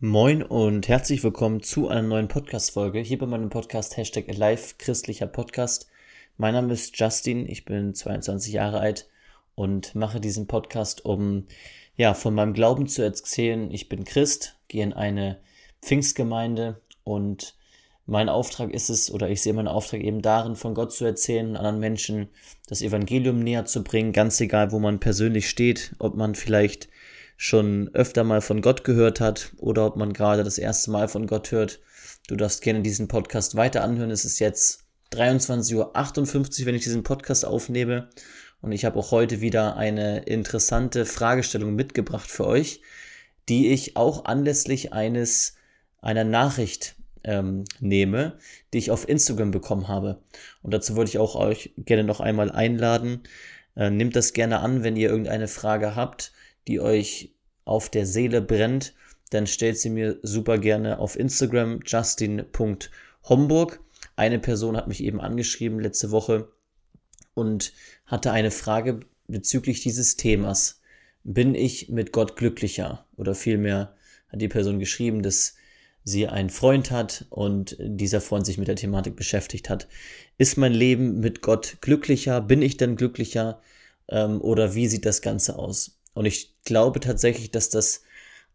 Moin und herzlich willkommen zu einer neuen Podcast-Folge hier bei meinem Podcast Hashtag Alive Christlicher Podcast. Mein Name ist Justin, ich bin 22 Jahre alt und mache diesen Podcast, um ja von meinem Glauben zu erzählen. Ich bin Christ, gehe in eine Pfingstgemeinde und mein Auftrag ist es, oder ich sehe meinen Auftrag eben darin, von Gott zu erzählen, anderen Menschen das Evangelium näher zu bringen, ganz egal, wo man persönlich steht, ob man vielleicht schon öfter mal von Gott gehört hat oder ob man gerade das erste Mal von Gott hört. Du darfst gerne diesen Podcast weiter anhören. Es ist jetzt 23.58 Uhr, wenn ich diesen Podcast aufnehme. Und ich habe auch heute wieder eine interessante Fragestellung mitgebracht für euch, die ich auch anlässlich eines einer Nachricht ähm, nehme, die ich auf Instagram bekommen habe. Und dazu wollte ich auch euch gerne noch einmal einladen. Äh, nehmt das gerne an, wenn ihr irgendeine Frage habt die euch auf der Seele brennt, dann stellt sie mir super gerne auf Instagram justin.homburg. Eine Person hat mich eben angeschrieben letzte Woche und hatte eine Frage bezüglich dieses Themas. Bin ich mit Gott glücklicher? Oder vielmehr hat die Person geschrieben, dass sie einen Freund hat und dieser Freund sich mit der Thematik beschäftigt hat. Ist mein Leben mit Gott glücklicher? Bin ich denn glücklicher? Ähm, oder wie sieht das Ganze aus? Und ich glaube tatsächlich, dass das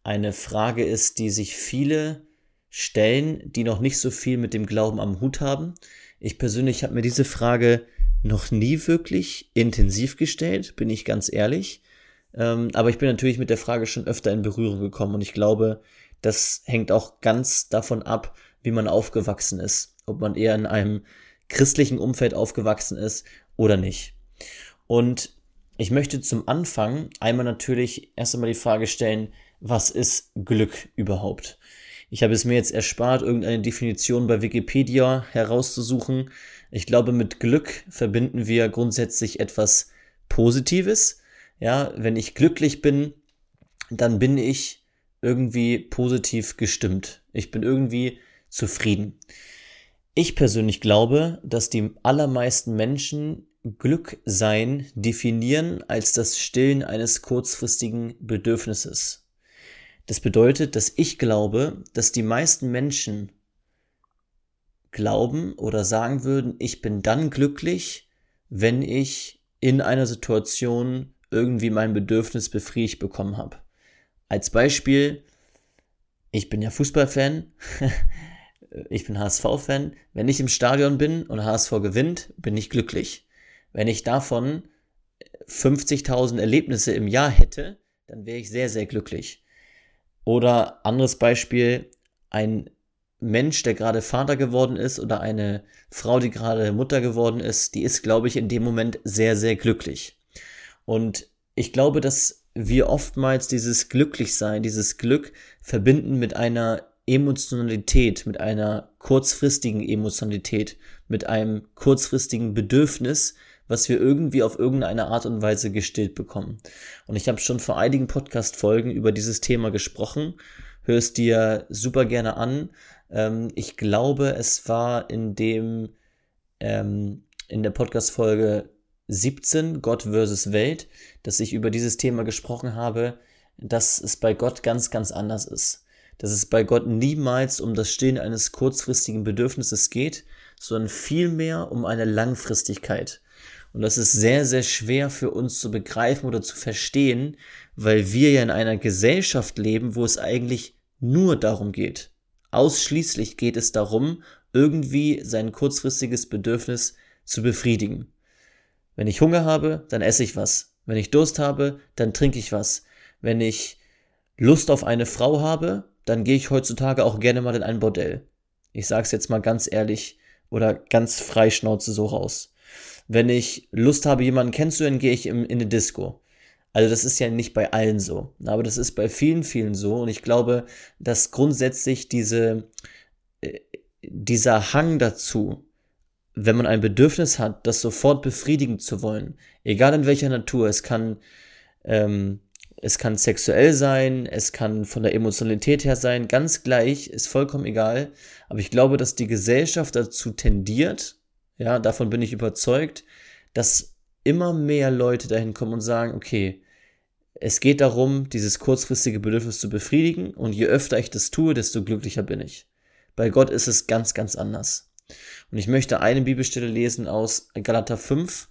eine Frage ist, die sich viele stellen, die noch nicht so viel mit dem Glauben am Hut haben. Ich persönlich habe mir diese Frage noch nie wirklich intensiv gestellt, bin ich ganz ehrlich. Ähm, aber ich bin natürlich mit der Frage schon öfter in Berührung gekommen und ich glaube, das hängt auch ganz davon ab, wie man aufgewachsen ist. Ob man eher in einem christlichen Umfeld aufgewachsen ist oder nicht. Und ich möchte zum Anfang einmal natürlich erst einmal die Frage stellen, was ist Glück überhaupt? Ich habe es mir jetzt erspart, irgendeine Definition bei Wikipedia herauszusuchen. Ich glaube, mit Glück verbinden wir grundsätzlich etwas Positives. Ja, wenn ich glücklich bin, dann bin ich irgendwie positiv gestimmt. Ich bin irgendwie zufrieden. Ich persönlich glaube, dass die allermeisten Menschen Glücksein definieren als das Stillen eines kurzfristigen Bedürfnisses. Das bedeutet, dass ich glaube, dass die meisten Menschen glauben oder sagen würden, ich bin dann glücklich, wenn ich in einer Situation irgendwie mein Bedürfnis befriedigt bekommen habe. Als Beispiel, ich bin ja Fußballfan, ich bin HSV-Fan. Wenn ich im Stadion bin und HSV gewinnt, bin ich glücklich. Wenn ich davon 50.000 Erlebnisse im Jahr hätte, dann wäre ich sehr, sehr glücklich. Oder anderes Beispiel, ein Mensch, der gerade Vater geworden ist oder eine Frau, die gerade Mutter geworden ist, die ist, glaube ich, in dem Moment sehr, sehr glücklich. Und ich glaube, dass wir oftmals dieses Glücklichsein, dieses Glück verbinden mit einer Emotionalität, mit einer kurzfristigen Emotionalität, mit einem kurzfristigen Bedürfnis, was wir irgendwie auf irgendeine Art und Weise gestillt bekommen. Und ich habe schon vor einigen Podcast-Folgen über dieses Thema gesprochen. Hör es dir super gerne an. Ähm, ich glaube, es war in dem, ähm, in der Podcast-Folge 17, Gott versus Welt, dass ich über dieses Thema gesprochen habe, dass es bei Gott ganz, ganz anders ist. Dass es bei Gott niemals um das Stillen eines kurzfristigen Bedürfnisses geht, sondern vielmehr um eine Langfristigkeit. Und das ist sehr, sehr schwer für uns zu begreifen oder zu verstehen, weil wir ja in einer Gesellschaft leben, wo es eigentlich nur darum geht. Ausschließlich geht es darum, irgendwie sein kurzfristiges Bedürfnis zu befriedigen. Wenn ich Hunger habe, dann esse ich was. Wenn ich Durst habe, dann trinke ich was. Wenn ich Lust auf eine Frau habe, dann gehe ich heutzutage auch gerne mal in ein Bordell. Ich sage es jetzt mal ganz ehrlich oder ganz freischnauze so raus. Wenn ich Lust habe, jemanden kennenzulernen, gehe ich in, in eine Disco. Also das ist ja nicht bei allen so, aber das ist bei vielen, vielen so. Und ich glaube, dass grundsätzlich diese, äh, dieser Hang dazu, wenn man ein Bedürfnis hat, das sofort befriedigen zu wollen, egal in welcher Natur, es kann, ähm, es kann sexuell sein, es kann von der Emotionalität her sein, ganz gleich, ist vollkommen egal. Aber ich glaube, dass die Gesellschaft dazu tendiert, ja, davon bin ich überzeugt, dass immer mehr Leute dahin kommen und sagen, okay, es geht darum, dieses kurzfristige Bedürfnis zu befriedigen und je öfter ich das tue, desto glücklicher bin ich. Bei Gott ist es ganz, ganz anders. Und ich möchte eine Bibelstelle lesen aus Galater 5.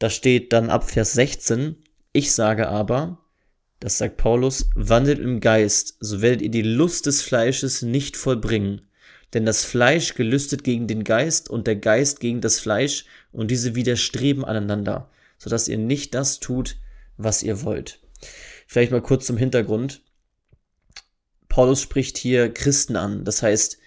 Da steht dann ab Vers 16, ich sage aber, das sagt Paulus, wandelt im Geist, so werdet ihr die Lust des Fleisches nicht vollbringen. Denn das Fleisch gelüstet gegen den Geist und der Geist gegen das Fleisch und diese widerstreben aneinander, sodass ihr nicht das tut, was ihr wollt. Vielleicht mal kurz zum Hintergrund. Paulus spricht hier Christen an, das heißt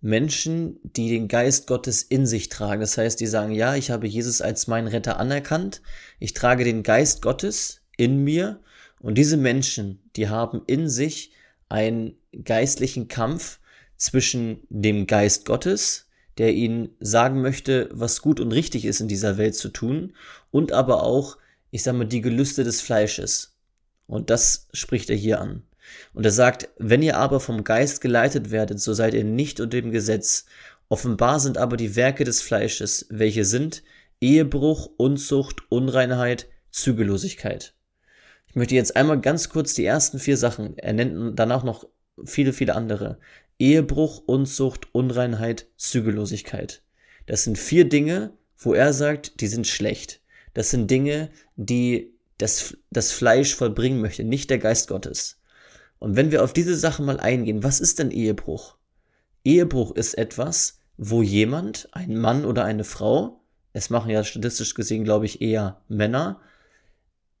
Menschen, die den Geist Gottes in sich tragen. Das heißt, die sagen, ja, ich habe Jesus als meinen Retter anerkannt, ich trage den Geist Gottes in mir und diese Menschen, die haben in sich einen geistlichen Kampf zwischen dem Geist Gottes, der ihnen sagen möchte, was gut und richtig ist in dieser Welt zu tun, und aber auch, ich sage mal, die Gelüste des Fleisches. Und das spricht er hier an. Und er sagt, wenn ihr aber vom Geist geleitet werdet, so seid ihr nicht unter dem Gesetz. Offenbar sind aber die Werke des Fleisches, welche sind Ehebruch, Unzucht, Unreinheit, Zügellosigkeit. Ich möchte jetzt einmal ganz kurz die ersten vier Sachen, er nennt danach noch viele, viele andere. Ehebruch, Unzucht, Unreinheit, Zügellosigkeit. Das sind vier Dinge, wo er sagt, die sind schlecht. Das sind Dinge, die das, das Fleisch vollbringen möchte, nicht der Geist Gottes. Und wenn wir auf diese Sachen mal eingehen, was ist denn Ehebruch? Ehebruch ist etwas, wo jemand, ein Mann oder eine Frau, es machen ja statistisch gesehen, glaube ich, eher Männer,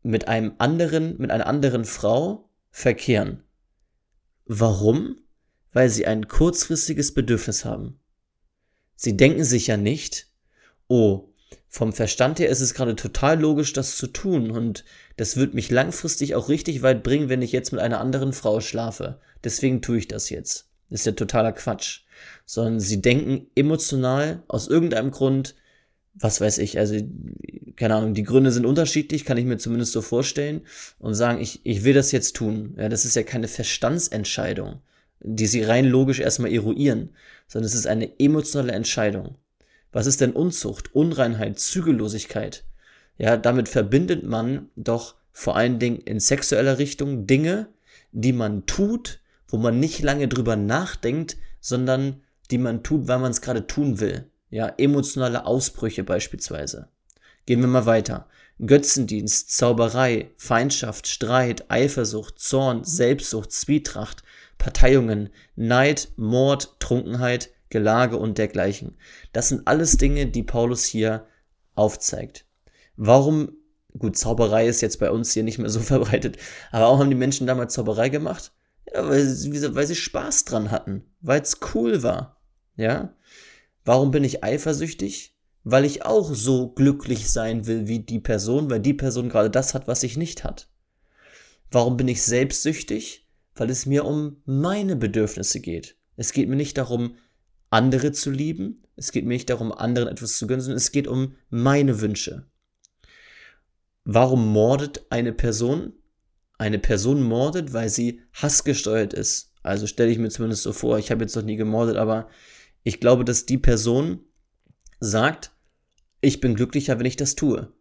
mit einem anderen, mit einer anderen Frau verkehren. Warum? Weil sie ein kurzfristiges Bedürfnis haben. Sie denken sich ja nicht, oh, vom Verstand her ist es gerade total logisch, das zu tun und das wird mich langfristig auch richtig weit bringen, wenn ich jetzt mit einer anderen Frau schlafe. Deswegen tue ich das jetzt. Das ist ja totaler Quatsch. Sondern sie denken emotional aus irgendeinem Grund, was weiß ich, also keine Ahnung, die Gründe sind unterschiedlich, kann ich mir zumindest so vorstellen und sagen, ich, ich will das jetzt tun. Ja, das ist ja keine Verstandsentscheidung, die sie rein logisch erstmal eruieren, sondern es ist eine emotionale Entscheidung. Was ist denn Unzucht, Unreinheit, Zügellosigkeit? Ja, damit verbindet man doch vor allen Dingen in sexueller Richtung Dinge, die man tut, wo man nicht lange drüber nachdenkt, sondern die man tut, weil man es gerade tun will. Ja, emotionale Ausbrüche beispielsweise. Gehen wir mal weiter. Götzendienst, Zauberei, Feindschaft, Streit, Eifersucht, Zorn, Selbstsucht, Zwietracht, Parteiungen, Neid, Mord, Trunkenheit, Gelage und dergleichen. Das sind alles Dinge, die Paulus hier aufzeigt. Warum, gut, Zauberei ist jetzt bei uns hier nicht mehr so verbreitet, aber auch haben die Menschen damals Zauberei gemacht? Ja, weil, sie, weil sie Spaß dran hatten, weil es cool war. Ja? Warum bin ich eifersüchtig? Weil ich auch so glücklich sein will wie die Person, weil die Person gerade das hat, was ich nicht hat. Warum bin ich selbstsüchtig? Weil es mir um meine Bedürfnisse geht. Es geht mir nicht darum, andere zu lieben. Es geht mir nicht darum, anderen etwas zu gönnen, sondern es geht um meine Wünsche. Warum mordet eine Person? Eine Person mordet, weil sie hassgesteuert ist. Also stelle ich mir zumindest so vor, ich habe jetzt noch nie gemordet, aber ich glaube, dass die Person sagt, ich bin glücklicher, wenn ich das tue.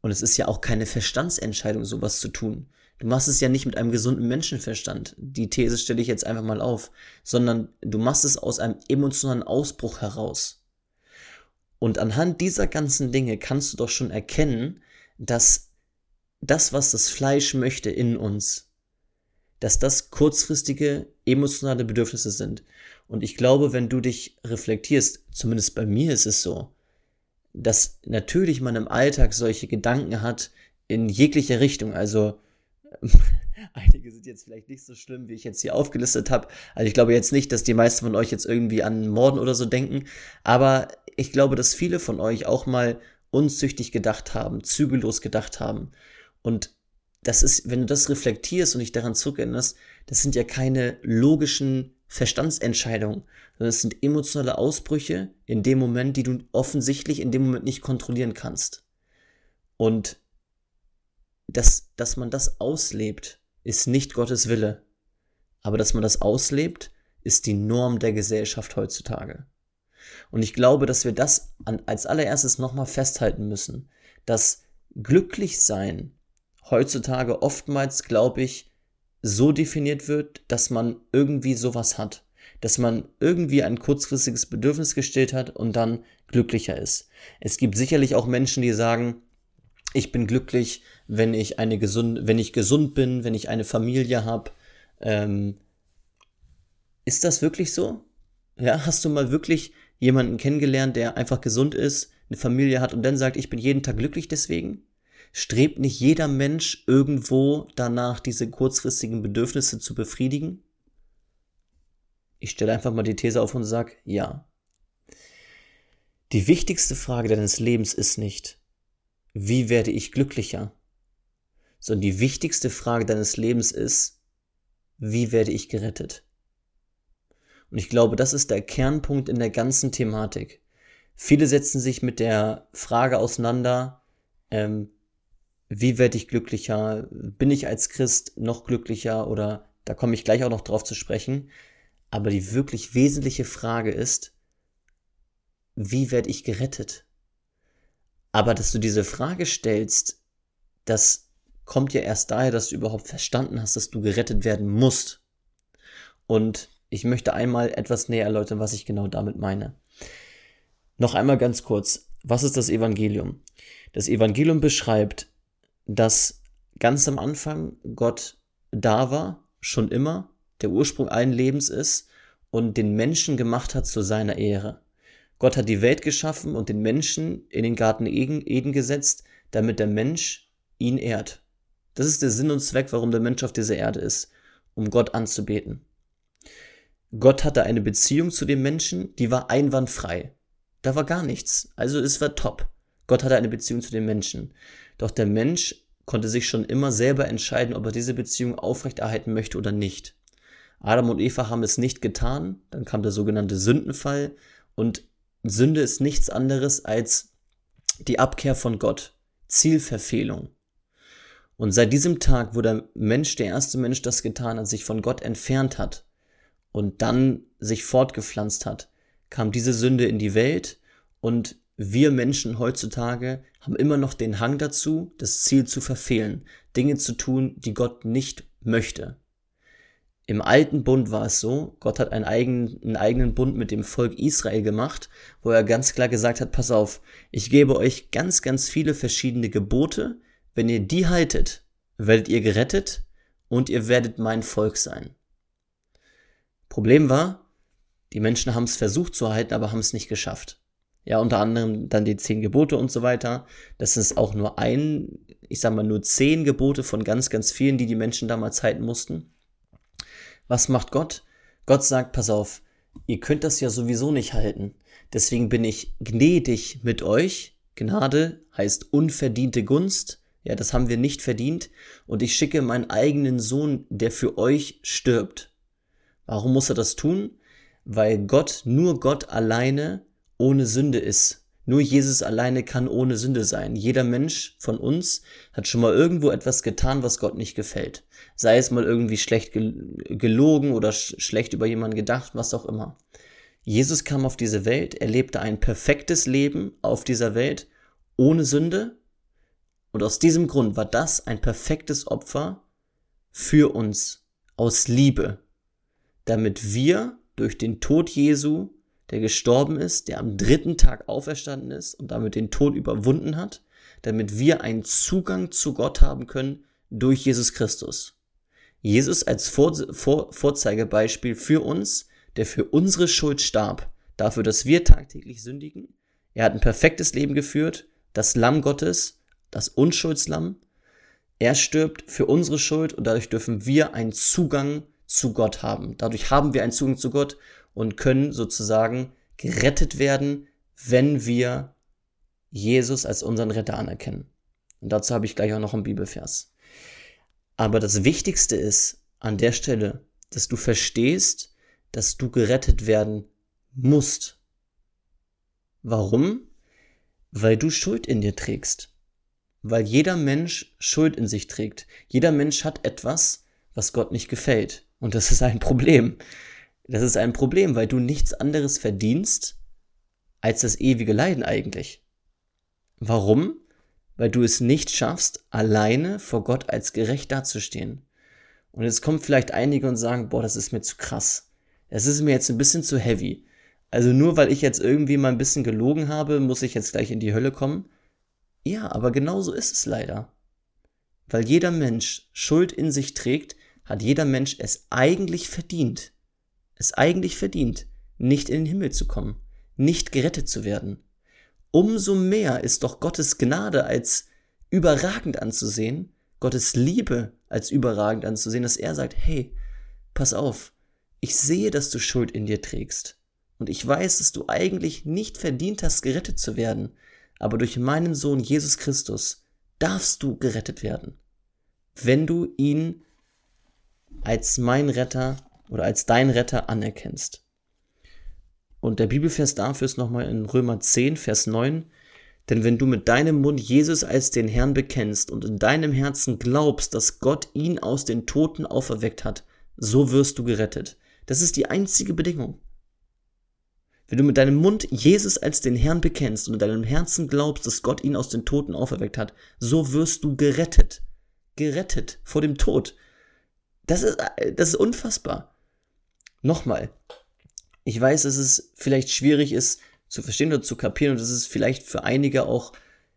Und es ist ja auch keine Verstandsentscheidung, sowas zu tun. Du machst es ja nicht mit einem gesunden Menschenverstand. Die These stelle ich jetzt einfach mal auf, sondern du machst es aus einem emotionalen Ausbruch heraus. Und anhand dieser ganzen Dinge kannst du doch schon erkennen, dass das, was das Fleisch möchte in uns, dass das kurzfristige emotionale Bedürfnisse sind. Und ich glaube, wenn du dich reflektierst, zumindest bei mir ist es so, dass natürlich man im Alltag solche Gedanken hat in jeglicher Richtung. Also Einige sind jetzt vielleicht nicht so schlimm, wie ich jetzt hier aufgelistet habe. Also ich glaube jetzt nicht, dass die meisten von euch jetzt irgendwie an Morden oder so denken. Aber ich glaube, dass viele von euch auch mal unzüchtig gedacht haben, zügellos gedacht haben. Und das ist, wenn du das reflektierst und dich daran zurückerinnerst, das sind ja keine logischen Verstandsentscheidungen, sondern es sind emotionale Ausbrüche in dem Moment, die du offensichtlich in dem Moment nicht kontrollieren kannst. Und dass, dass man das auslebt, ist nicht Gottes Wille. Aber dass man das auslebt, ist die Norm der Gesellschaft heutzutage. Und ich glaube, dass wir das an, als allererstes nochmal festhalten müssen, dass glücklich sein heutzutage oftmals, glaube ich, so definiert wird, dass man irgendwie sowas hat. Dass man irgendwie ein kurzfristiges Bedürfnis gestillt hat und dann glücklicher ist. Es gibt sicherlich auch Menschen, die sagen, ich bin glücklich, wenn ich eine gesund, wenn ich gesund bin, wenn ich eine Familie habe. Ähm, ist das wirklich so? Ja, hast du mal wirklich jemanden kennengelernt, der einfach gesund ist, eine Familie hat und dann sagt, ich bin jeden Tag glücklich deswegen? Strebt nicht jeder Mensch irgendwo danach, diese kurzfristigen Bedürfnisse zu befriedigen? Ich stelle einfach mal die These auf und sage, ja. Die wichtigste Frage deines Lebens ist nicht, wie werde ich glücklicher, sondern die wichtigste Frage deines Lebens ist, wie werde ich gerettet? Und ich glaube, das ist der Kernpunkt in der ganzen Thematik. Viele setzen sich mit der Frage auseinander, ähm, wie werde ich glücklicher? Bin ich als Christ noch glücklicher? Oder da komme ich gleich auch noch drauf zu sprechen. Aber die wirklich wesentliche Frage ist, wie werde ich gerettet? Aber dass du diese Frage stellst, das kommt ja erst daher, dass du überhaupt verstanden hast, dass du gerettet werden musst. Und ich möchte einmal etwas näher erläutern, was ich genau damit meine. Noch einmal ganz kurz, was ist das Evangelium? Das Evangelium beschreibt, dass ganz am Anfang Gott da war, schon immer, der Ursprung allen Lebens ist und den Menschen gemacht hat zu seiner Ehre. Gott hat die Welt geschaffen und den Menschen in den Garten Eden gesetzt, damit der Mensch ihn ehrt. Das ist der Sinn und Zweck, warum der Mensch auf dieser Erde ist, um Gott anzubeten. Gott hatte eine Beziehung zu dem Menschen, die war einwandfrei. Da war gar nichts. Also es war top. Gott hatte eine Beziehung zu dem Menschen. Doch der Mensch konnte sich schon immer selber entscheiden, ob er diese Beziehung aufrechterhalten möchte oder nicht. Adam und Eva haben es nicht getan, dann kam der sogenannte Sündenfall und Sünde ist nichts anderes als die Abkehr von Gott, Zielverfehlung. Und seit diesem Tag, wo der Mensch, der erste Mensch das getan hat, sich von Gott entfernt hat und dann sich fortgepflanzt hat, kam diese Sünde in die Welt und wir Menschen heutzutage haben immer noch den Hang dazu, das Ziel zu verfehlen, Dinge zu tun, die Gott nicht möchte. Im alten Bund war es so, Gott hat einen eigenen, einen eigenen Bund mit dem Volk Israel gemacht, wo er ganz klar gesagt hat, pass auf, ich gebe euch ganz, ganz viele verschiedene Gebote, wenn ihr die haltet, werdet ihr gerettet und ihr werdet mein Volk sein. Problem war, die Menschen haben es versucht zu halten, aber haben es nicht geschafft. Ja, unter anderem dann die zehn Gebote und so weiter. Das ist auch nur ein, ich sag mal, nur zehn Gebote von ganz, ganz vielen, die die Menschen damals halten mussten. Was macht Gott? Gott sagt, pass auf, ihr könnt das ja sowieso nicht halten. Deswegen bin ich gnädig mit euch. Gnade heißt unverdiente Gunst. Ja, das haben wir nicht verdient. Und ich schicke meinen eigenen Sohn, der für euch stirbt. Warum muss er das tun? Weil Gott, nur Gott alleine ohne Sünde ist. Nur Jesus alleine kann ohne Sünde sein. Jeder Mensch von uns hat schon mal irgendwo etwas getan, was Gott nicht gefällt. Sei es mal irgendwie schlecht gelogen oder sch schlecht über jemanden gedacht, was auch immer. Jesus kam auf diese Welt, er lebte ein perfektes Leben auf dieser Welt ohne Sünde. Und aus diesem Grund war das ein perfektes Opfer für uns aus Liebe, damit wir durch den Tod Jesu der gestorben ist, der am dritten Tag auferstanden ist und damit den Tod überwunden hat, damit wir einen Zugang zu Gott haben können durch Jesus Christus. Jesus als Vor Vor Vorzeigebeispiel für uns, der für unsere Schuld starb, dafür, dass wir tagtäglich sündigen. Er hat ein perfektes Leben geführt, das Lamm Gottes, das Unschuldslamm. Er stirbt für unsere Schuld und dadurch dürfen wir einen Zugang zu Gott haben. Dadurch haben wir einen Zugang zu Gott und können sozusagen gerettet werden, wenn wir Jesus als unseren Retter anerkennen. Und dazu habe ich gleich auch noch einen Bibelvers. Aber das Wichtigste ist an der Stelle, dass du verstehst, dass du gerettet werden musst. Warum? Weil du Schuld in dir trägst. Weil jeder Mensch Schuld in sich trägt. Jeder Mensch hat etwas, was Gott nicht gefällt. Und das ist ein Problem. Das ist ein Problem, weil du nichts anderes verdienst als das ewige Leiden eigentlich. Warum? weil du es nicht schaffst, alleine vor Gott als gerecht dazustehen. Und jetzt kommen vielleicht einige und sagen, boah, das ist mir zu krass. Das ist mir jetzt ein bisschen zu heavy. Also nur weil ich jetzt irgendwie mal ein bisschen gelogen habe, muss ich jetzt gleich in die Hölle kommen. Ja, aber genau so ist es leider. Weil jeder Mensch Schuld in sich trägt, hat jeder Mensch es eigentlich verdient. Es eigentlich verdient, nicht in den Himmel zu kommen, nicht gerettet zu werden. Umso mehr ist doch Gottes Gnade als überragend anzusehen, Gottes Liebe als überragend anzusehen, dass er sagt, hey, pass auf, ich sehe, dass du Schuld in dir trägst. Und ich weiß, dass du eigentlich nicht verdient hast, gerettet zu werden. Aber durch meinen Sohn Jesus Christus darfst du gerettet werden. Wenn du ihn als mein Retter oder als dein Retter anerkennst. Und der Bibelvers dafür ist nochmal in Römer 10, Vers 9. Denn wenn du mit deinem Mund Jesus als den Herrn bekennst und in deinem Herzen glaubst, dass Gott ihn aus den Toten auferweckt hat, so wirst du gerettet. Das ist die einzige Bedingung. Wenn du mit deinem Mund Jesus als den Herrn bekennst und in deinem Herzen glaubst, dass Gott ihn aus den Toten auferweckt hat, so wirst du gerettet. Gerettet vor dem Tod. Das ist, das ist unfassbar. Nochmal. Ich weiß, dass es vielleicht schwierig ist zu verstehen oder zu kapieren und dass es vielleicht für einige auch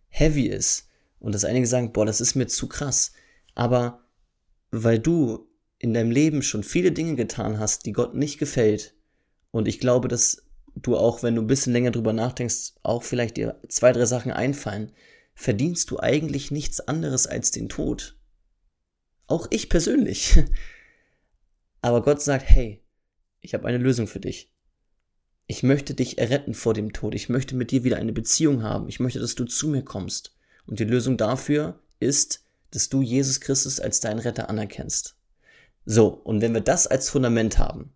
heavy ist. Und dass einige sagen, boah, das ist mir zu krass. Aber weil du in deinem Leben schon viele Dinge getan hast, die Gott nicht gefällt, und ich glaube, dass du auch, wenn du ein bisschen länger drüber nachdenkst, auch vielleicht dir zwei, drei Sachen einfallen, verdienst du eigentlich nichts anderes als den Tod. Auch ich persönlich. Aber Gott sagt, hey, ich habe eine Lösung für dich. Ich möchte dich erretten vor dem Tod. Ich möchte mit dir wieder eine Beziehung haben. Ich möchte, dass du zu mir kommst. Und die Lösung dafür ist, dass du Jesus Christus als deinen Retter anerkennst. So, und wenn wir das als Fundament haben,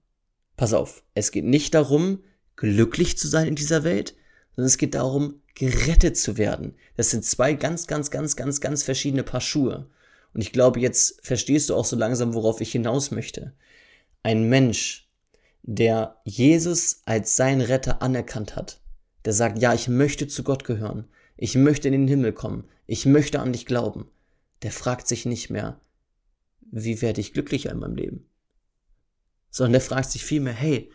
pass auf, es geht nicht darum, glücklich zu sein in dieser Welt, sondern es geht darum, gerettet zu werden. Das sind zwei ganz, ganz, ganz, ganz, ganz verschiedene Paar Schuhe. Und ich glaube, jetzt verstehst du auch so langsam, worauf ich hinaus möchte. Ein Mensch, der Jesus als sein Retter anerkannt hat, der sagt, ja, ich möchte zu Gott gehören, ich möchte in den Himmel kommen, ich möchte an dich glauben, der fragt sich nicht mehr, wie werde ich glücklicher in meinem Leben? Sondern der fragt sich vielmehr, hey,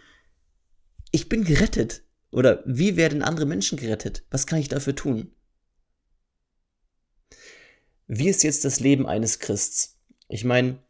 ich bin gerettet. Oder wie werden andere Menschen gerettet? Was kann ich dafür tun? Wie ist jetzt das Leben eines Christs? Ich meine,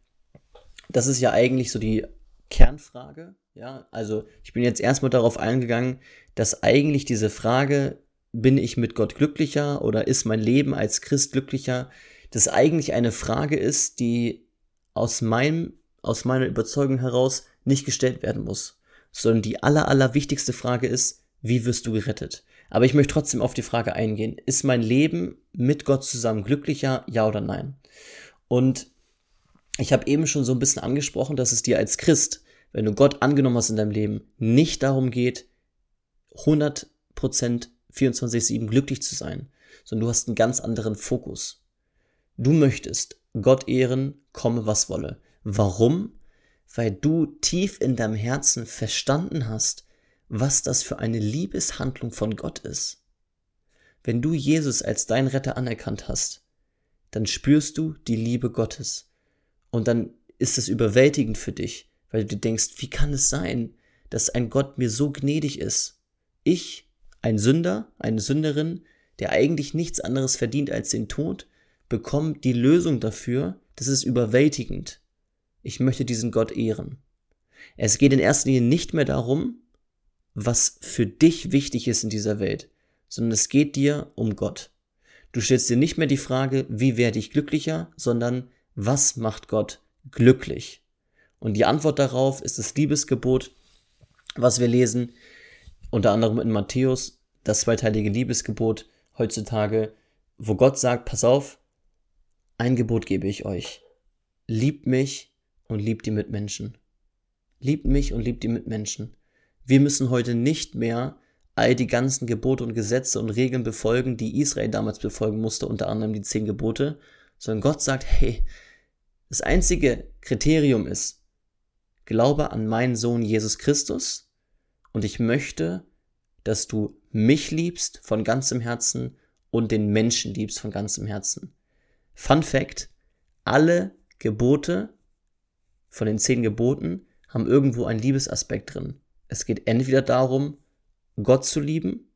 das ist ja eigentlich so die Kernfrage. Ja, also ich bin jetzt erstmal darauf eingegangen, dass eigentlich diese Frage, bin ich mit Gott glücklicher oder ist mein Leben als Christ glücklicher, das eigentlich eine Frage ist, die aus meinem, aus meiner Überzeugung heraus nicht gestellt werden muss sondern die aller, aller wichtigste Frage ist, wie wirst du gerettet? Aber ich möchte trotzdem auf die Frage eingehen, ist mein Leben mit Gott zusammen glücklicher, ja oder nein? Und ich habe eben schon so ein bisschen angesprochen, dass es dir als Christ, wenn du Gott angenommen hast in deinem Leben, nicht darum geht, 100% 24-7 glücklich zu sein, sondern du hast einen ganz anderen Fokus. Du möchtest Gott ehren, komme was wolle. Warum? weil du tief in deinem Herzen verstanden hast, was das für eine Liebeshandlung von Gott ist. Wenn du Jesus als dein Retter anerkannt hast, dann spürst du die Liebe Gottes. Und dann ist es überwältigend für dich, weil du denkst, wie kann es sein, dass ein Gott mir so gnädig ist? Ich, ein Sünder, eine Sünderin, der eigentlich nichts anderes verdient als den Tod, bekomme die Lösung dafür, das ist überwältigend. Ich möchte diesen Gott ehren. Es geht in erster Linie nicht mehr darum, was für dich wichtig ist in dieser Welt, sondern es geht dir um Gott. Du stellst dir nicht mehr die Frage, wie werde ich glücklicher, sondern was macht Gott glücklich? Und die Antwort darauf ist das Liebesgebot, was wir lesen, unter anderem in Matthäus, das zweiteilige Liebesgebot heutzutage, wo Gott sagt, pass auf, ein Gebot gebe ich euch. Liebt mich und liebt die Mitmenschen. Liebt mich und liebt die Mitmenschen. Wir müssen heute nicht mehr all die ganzen Gebote und Gesetze und Regeln befolgen, die Israel damals befolgen musste, unter anderem die zehn Gebote, sondern Gott sagt, hey, das einzige Kriterium ist, glaube an meinen Sohn Jesus Christus und ich möchte, dass du mich liebst von ganzem Herzen und den Menschen liebst von ganzem Herzen. Fun Fact, alle Gebote von den zehn Geboten haben irgendwo einen Liebesaspekt drin. Es geht entweder darum, Gott zu lieben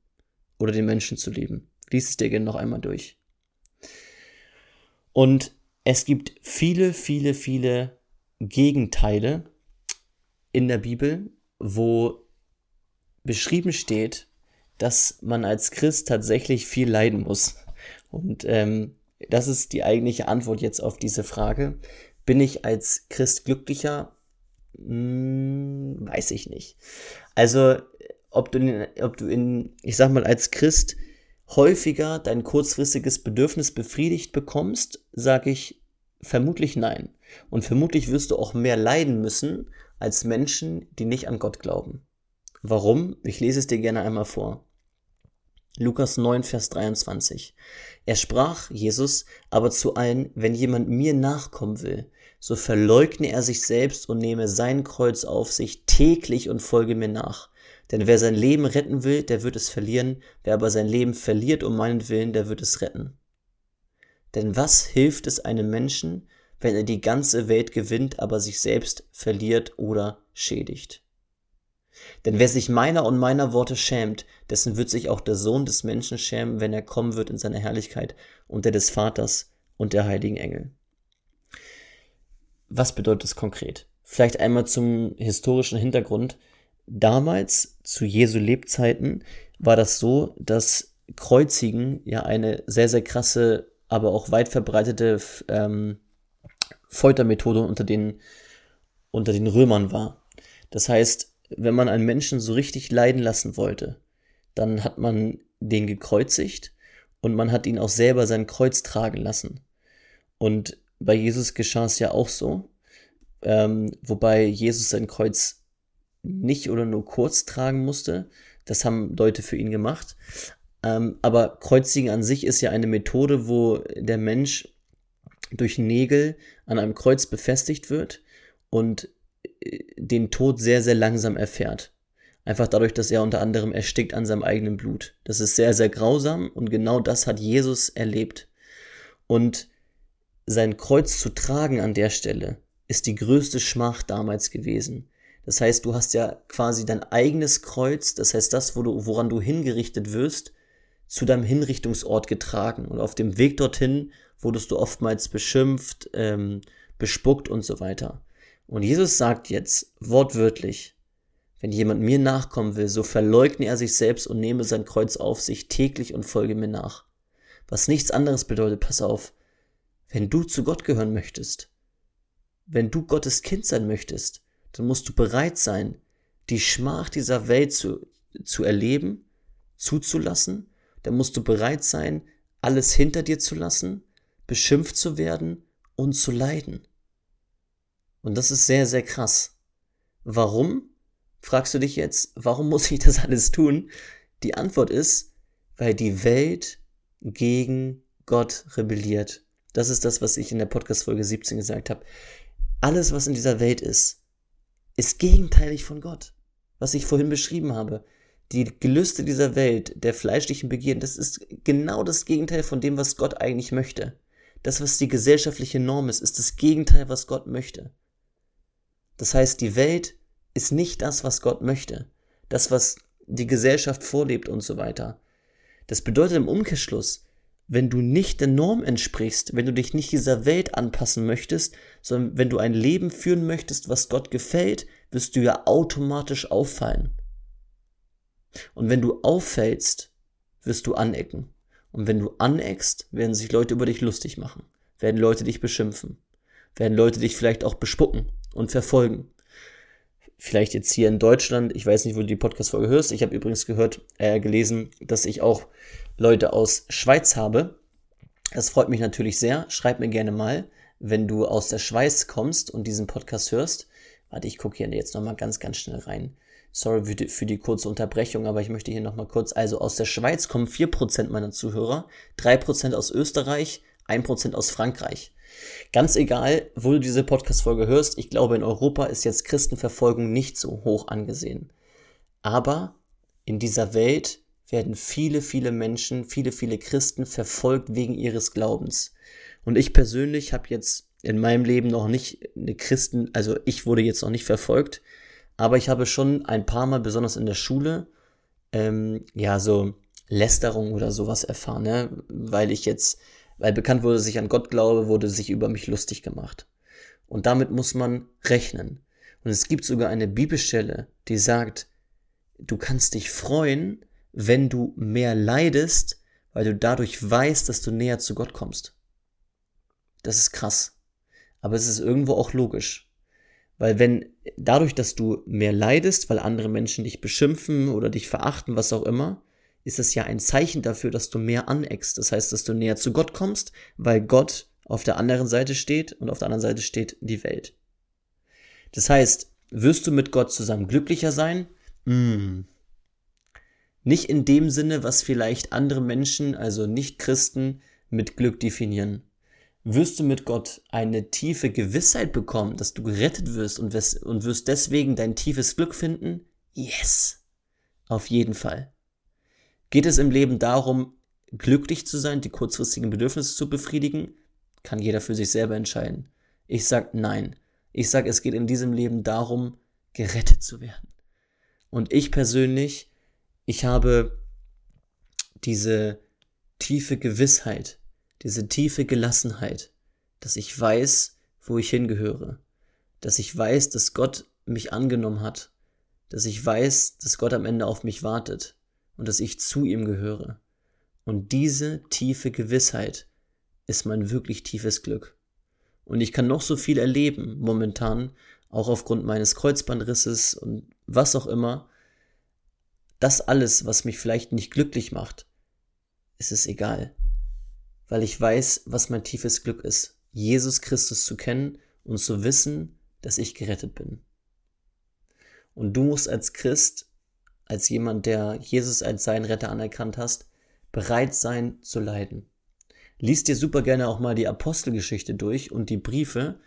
oder den Menschen zu lieben. Lies es dir gerne noch einmal durch. Und es gibt viele, viele, viele Gegenteile in der Bibel, wo beschrieben steht, dass man als Christ tatsächlich viel leiden muss. Und ähm, das ist die eigentliche Antwort jetzt auf diese Frage. Bin ich als Christ glücklicher? Hm, weiß ich nicht. Also, ob du, in, ob du in, ich sag mal, als Christ häufiger dein kurzfristiges Bedürfnis befriedigt bekommst, sage ich vermutlich nein. Und vermutlich wirst du auch mehr leiden müssen als Menschen, die nicht an Gott glauben. Warum? Ich lese es dir gerne einmal vor. Lukas 9, Vers 23. Er sprach, Jesus, aber zu allen, wenn jemand mir nachkommen will, so verleugne er sich selbst und nehme sein Kreuz auf sich täglich und folge mir nach. Denn wer sein Leben retten will, der wird es verlieren, wer aber sein Leben verliert um meinen Willen, der wird es retten. Denn was hilft es einem Menschen, wenn er die ganze Welt gewinnt, aber sich selbst verliert oder schädigt? Denn wer sich meiner und meiner Worte schämt, dessen wird sich auch der Sohn des Menschen schämen, wenn er kommen wird in seiner Herrlichkeit und der des Vaters und der heiligen Engel. Was bedeutet das konkret? Vielleicht einmal zum historischen Hintergrund. Damals, zu Jesu Lebzeiten, war das so, dass Kreuzigen ja eine sehr, sehr krasse, aber auch weit verbreitete ähm, Foltermethode unter den, unter den Römern war. Das heißt, wenn man einen Menschen so richtig leiden lassen wollte, dann hat man den gekreuzigt und man hat ihn auch selber sein Kreuz tragen lassen. Und bei Jesus geschah es ja auch so, ähm, wobei Jesus sein Kreuz nicht oder nur kurz tragen musste. Das haben Leute für ihn gemacht. Ähm, aber Kreuzigen an sich ist ja eine Methode, wo der Mensch durch Nägel an einem Kreuz befestigt wird und den Tod sehr, sehr langsam erfährt. Einfach dadurch, dass er unter anderem erstickt an seinem eigenen Blut. Das ist sehr, sehr grausam und genau das hat Jesus erlebt. Und sein Kreuz zu tragen an der Stelle ist die größte Schmach damals gewesen. Das heißt, du hast ja quasi dein eigenes Kreuz, das heißt das, wo du, woran du hingerichtet wirst, zu deinem Hinrichtungsort getragen. Und auf dem Weg dorthin wurdest du oftmals beschimpft, ähm, bespuckt und so weiter. Und Jesus sagt jetzt wortwörtlich, wenn jemand mir nachkommen will, so verleugne er sich selbst und nehme sein Kreuz auf sich täglich und folge mir nach. Was nichts anderes bedeutet, pass auf, wenn du zu Gott gehören möchtest, wenn du Gottes Kind sein möchtest, dann musst du bereit sein, die Schmach dieser Welt zu, zu erleben, zuzulassen, dann musst du bereit sein, alles hinter dir zu lassen, beschimpft zu werden und zu leiden. Und das ist sehr, sehr krass. Warum? Fragst du dich jetzt, warum muss ich das alles tun? Die Antwort ist, weil die Welt gegen Gott rebelliert. Das ist das, was ich in der Podcast-Folge 17 gesagt habe. Alles, was in dieser Welt ist, ist gegenteilig von Gott. Was ich vorhin beschrieben habe. Die Gelüste dieser Welt, der fleischlichen Begierden, das ist genau das Gegenteil von dem, was Gott eigentlich möchte. Das, was die gesellschaftliche Norm ist, ist das Gegenteil, was Gott möchte. Das heißt, die Welt ist nicht das, was Gott möchte. Das, was die Gesellschaft vorlebt und so weiter. Das bedeutet im Umkehrschluss, wenn du nicht der Norm entsprichst, wenn du dich nicht dieser Welt anpassen möchtest, sondern wenn du ein Leben führen möchtest, was Gott gefällt, wirst du ja automatisch auffallen. Und wenn du auffällst, wirst du anecken. Und wenn du aneckst, werden sich Leute über dich lustig machen, werden Leute dich beschimpfen, werden Leute dich vielleicht auch bespucken und verfolgen. Vielleicht jetzt hier in Deutschland, ich weiß nicht, wo du die Podcast-Folge hörst. Ich habe übrigens gehört, äh, gelesen, dass ich auch Leute aus Schweiz habe. Das freut mich natürlich sehr. Schreib mir gerne mal, wenn du aus der Schweiz kommst und diesen Podcast hörst. Warte, ich gucke hier jetzt nochmal ganz, ganz schnell rein. Sorry für die, für die kurze Unterbrechung, aber ich möchte hier nochmal kurz. Also aus der Schweiz kommen 4% meiner Zuhörer, 3% aus Österreich, 1% aus Frankreich. Ganz egal, wo du diese Podcast-Folge hörst, ich glaube, in Europa ist jetzt Christenverfolgung nicht so hoch angesehen. Aber in dieser Welt werden viele, viele Menschen, viele, viele Christen verfolgt wegen ihres Glaubens. Und ich persönlich habe jetzt in meinem Leben noch nicht eine Christen, also ich wurde jetzt noch nicht verfolgt, aber ich habe schon ein paar Mal, besonders in der Schule, ähm, ja, so Lästerung oder sowas erfahren, ne? weil ich jetzt, weil bekannt wurde, dass ich an Gott glaube, wurde sich über mich lustig gemacht. Und damit muss man rechnen. Und es gibt sogar eine Bibelstelle, die sagt, du kannst dich freuen, wenn du mehr leidest, weil du dadurch weißt, dass du näher zu Gott kommst. Das ist krass. Aber es ist irgendwo auch logisch. Weil wenn dadurch, dass du mehr leidest, weil andere Menschen dich beschimpfen oder dich verachten, was auch immer, ist es ja ein Zeichen dafür, dass du mehr aneckst. Das heißt, dass du näher zu Gott kommst, weil Gott auf der anderen Seite steht und auf der anderen Seite steht die Welt. Das heißt, wirst du mit Gott zusammen glücklicher sein? Hm. Nicht in dem Sinne, was vielleicht andere Menschen, also Nicht-Christen, mit Glück definieren. Wirst du mit Gott eine tiefe Gewissheit bekommen, dass du gerettet wirst und wirst, und wirst deswegen dein tiefes Glück finden? Yes. Auf jeden Fall. Geht es im Leben darum, glücklich zu sein, die kurzfristigen Bedürfnisse zu befriedigen? Kann jeder für sich selber entscheiden. Ich sag nein. Ich sag, es geht in diesem Leben darum, gerettet zu werden. Und ich persönlich, ich habe diese tiefe Gewissheit, diese tiefe Gelassenheit, dass ich weiß, wo ich hingehöre, dass ich weiß, dass Gott mich angenommen hat, dass ich weiß, dass Gott am Ende auf mich wartet und dass ich zu ihm gehöre. Und diese tiefe Gewissheit ist mein wirklich tiefes Glück. Und ich kann noch so viel erleben momentan, auch aufgrund meines Kreuzbandrisses und was auch immer. Das alles, was mich vielleicht nicht glücklich macht, ist es egal. Weil ich weiß, was mein tiefes Glück ist. Jesus Christus zu kennen und zu wissen, dass ich gerettet bin. Und du musst als Christ, als jemand, der Jesus als seinen Retter anerkannt hast, bereit sein zu leiden. Lies dir super gerne auch mal die Apostelgeschichte durch und die Briefe.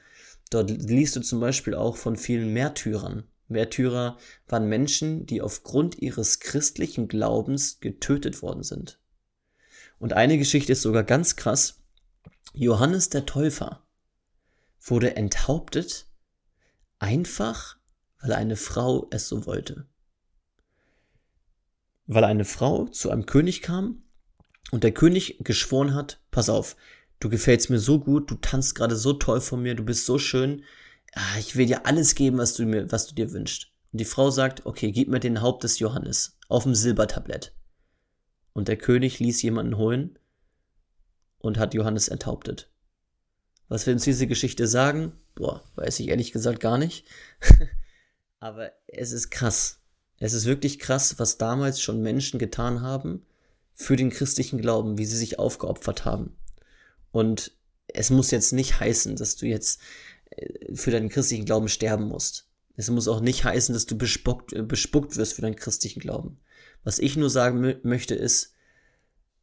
Dort liest du zum Beispiel auch von vielen Märtyrern. Märtyrer waren Menschen, die aufgrund ihres christlichen Glaubens getötet worden sind. Und eine Geschichte ist sogar ganz krass. Johannes der Täufer wurde enthauptet, einfach weil eine Frau es so wollte. Weil eine Frau zu einem König kam und der König geschworen hat, pass auf, du gefällst mir so gut, du tanzt gerade so toll von mir, du bist so schön, ah, ich will dir alles geben, was du mir, was du dir wünschst. Und die Frau sagt, okay, gib mir den Haupt des Johannes auf dem Silbertablett. Und der König ließ jemanden holen und hat Johannes enthauptet. Was will uns diese Geschichte sagen? Boah, weiß ich ehrlich gesagt gar nicht. Aber es ist krass. Es ist wirklich krass, was damals schon Menschen getan haben, für den christlichen Glauben, wie sie sich aufgeopfert haben. Und es muss jetzt nicht heißen, dass du jetzt äh, für deinen christlichen Glauben sterben musst. Es muss auch nicht heißen, dass du bespuckt, äh, bespuckt wirst für deinen christlichen Glauben. Was ich nur sagen möchte ist,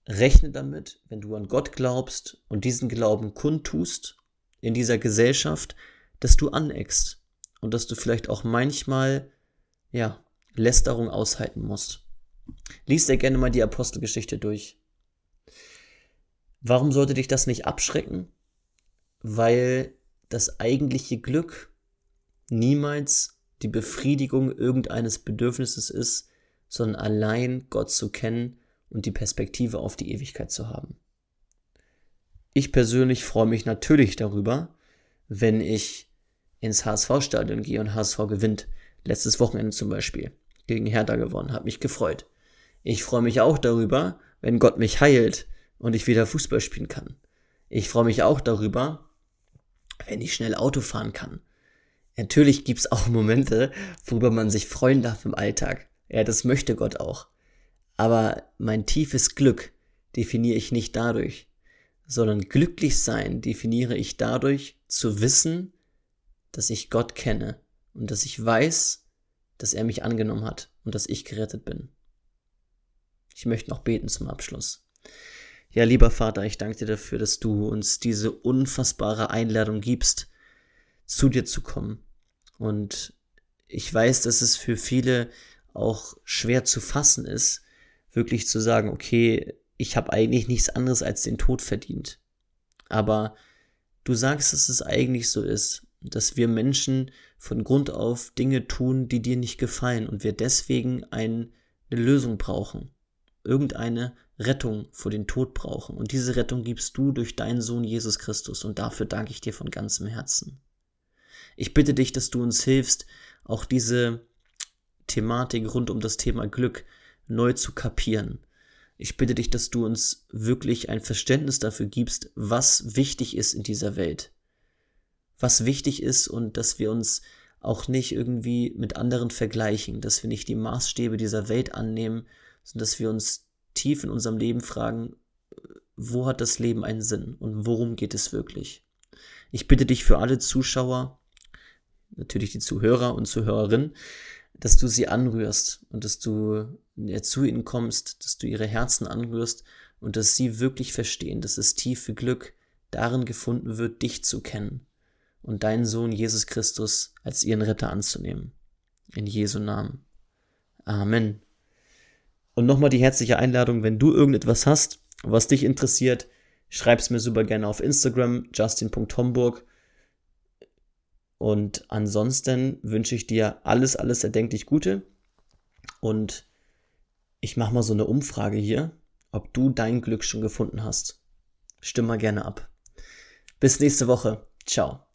rechne damit, wenn du an Gott glaubst und diesen Glauben kundtust in dieser Gesellschaft, dass du aneckst und dass du vielleicht auch manchmal, ja, Lästerung aushalten musst. Lies dir gerne mal die Apostelgeschichte durch. Warum sollte dich das nicht abschrecken? Weil das eigentliche Glück niemals die Befriedigung irgendeines Bedürfnisses ist, sondern allein Gott zu kennen und die Perspektive auf die Ewigkeit zu haben. Ich persönlich freue mich natürlich darüber, wenn ich ins HSV-Stadion gehe und HSV gewinnt. Letztes Wochenende zum Beispiel gegen Hertha gewonnen, hat mich gefreut. Ich freue mich auch darüber, wenn Gott mich heilt und ich wieder Fußball spielen kann. Ich freue mich auch darüber, wenn ich schnell Auto fahren kann. Natürlich gibt's auch Momente, worüber man sich freuen darf im Alltag. Ja, das möchte Gott auch. Aber mein tiefes Glück definiere ich nicht dadurch, sondern glücklich sein definiere ich dadurch zu wissen, dass ich Gott kenne und dass ich weiß, dass er mich angenommen hat und dass ich gerettet bin. Ich möchte noch beten zum Abschluss. Ja, lieber Vater, ich danke dir dafür, dass du uns diese unfassbare Einladung gibst, zu dir zu kommen. Und ich weiß, dass es für viele auch schwer zu fassen ist, wirklich zu sagen, okay, ich habe eigentlich nichts anderes als den Tod verdient. Aber du sagst, dass es eigentlich so ist, dass wir Menschen von Grund auf Dinge tun, die dir nicht gefallen und wir deswegen ein, eine Lösung brauchen, irgendeine Rettung vor den Tod brauchen. Und diese Rettung gibst du durch deinen Sohn Jesus Christus und dafür danke ich dir von ganzem Herzen. Ich bitte dich, dass du uns hilfst, auch diese Thematik rund um das Thema Glück neu zu kapieren. Ich bitte dich, dass du uns wirklich ein Verständnis dafür gibst, was wichtig ist in dieser Welt. Was wichtig ist und dass wir uns auch nicht irgendwie mit anderen vergleichen, dass wir nicht die Maßstäbe dieser Welt annehmen, sondern dass wir uns tief in unserem Leben fragen, wo hat das Leben einen Sinn und worum geht es wirklich? Ich bitte dich für alle Zuschauer, natürlich die Zuhörer und Zuhörerinnen, dass du sie anrührst und dass du ja, zu ihnen kommst, dass du ihre Herzen anrührst und dass sie wirklich verstehen, dass das tiefe Glück darin gefunden wird, dich zu kennen und deinen Sohn Jesus Christus als ihren Retter anzunehmen. In Jesu Namen. Amen. Und nochmal die herzliche Einladung, wenn du irgendetwas hast, was dich interessiert, schreib's mir super gerne auf Instagram, justin.homburg. Und ansonsten wünsche ich dir alles, alles erdenklich Gute. Und ich mache mal so eine Umfrage hier, ob du dein Glück schon gefunden hast. Stimm mal gerne ab. Bis nächste Woche. Ciao.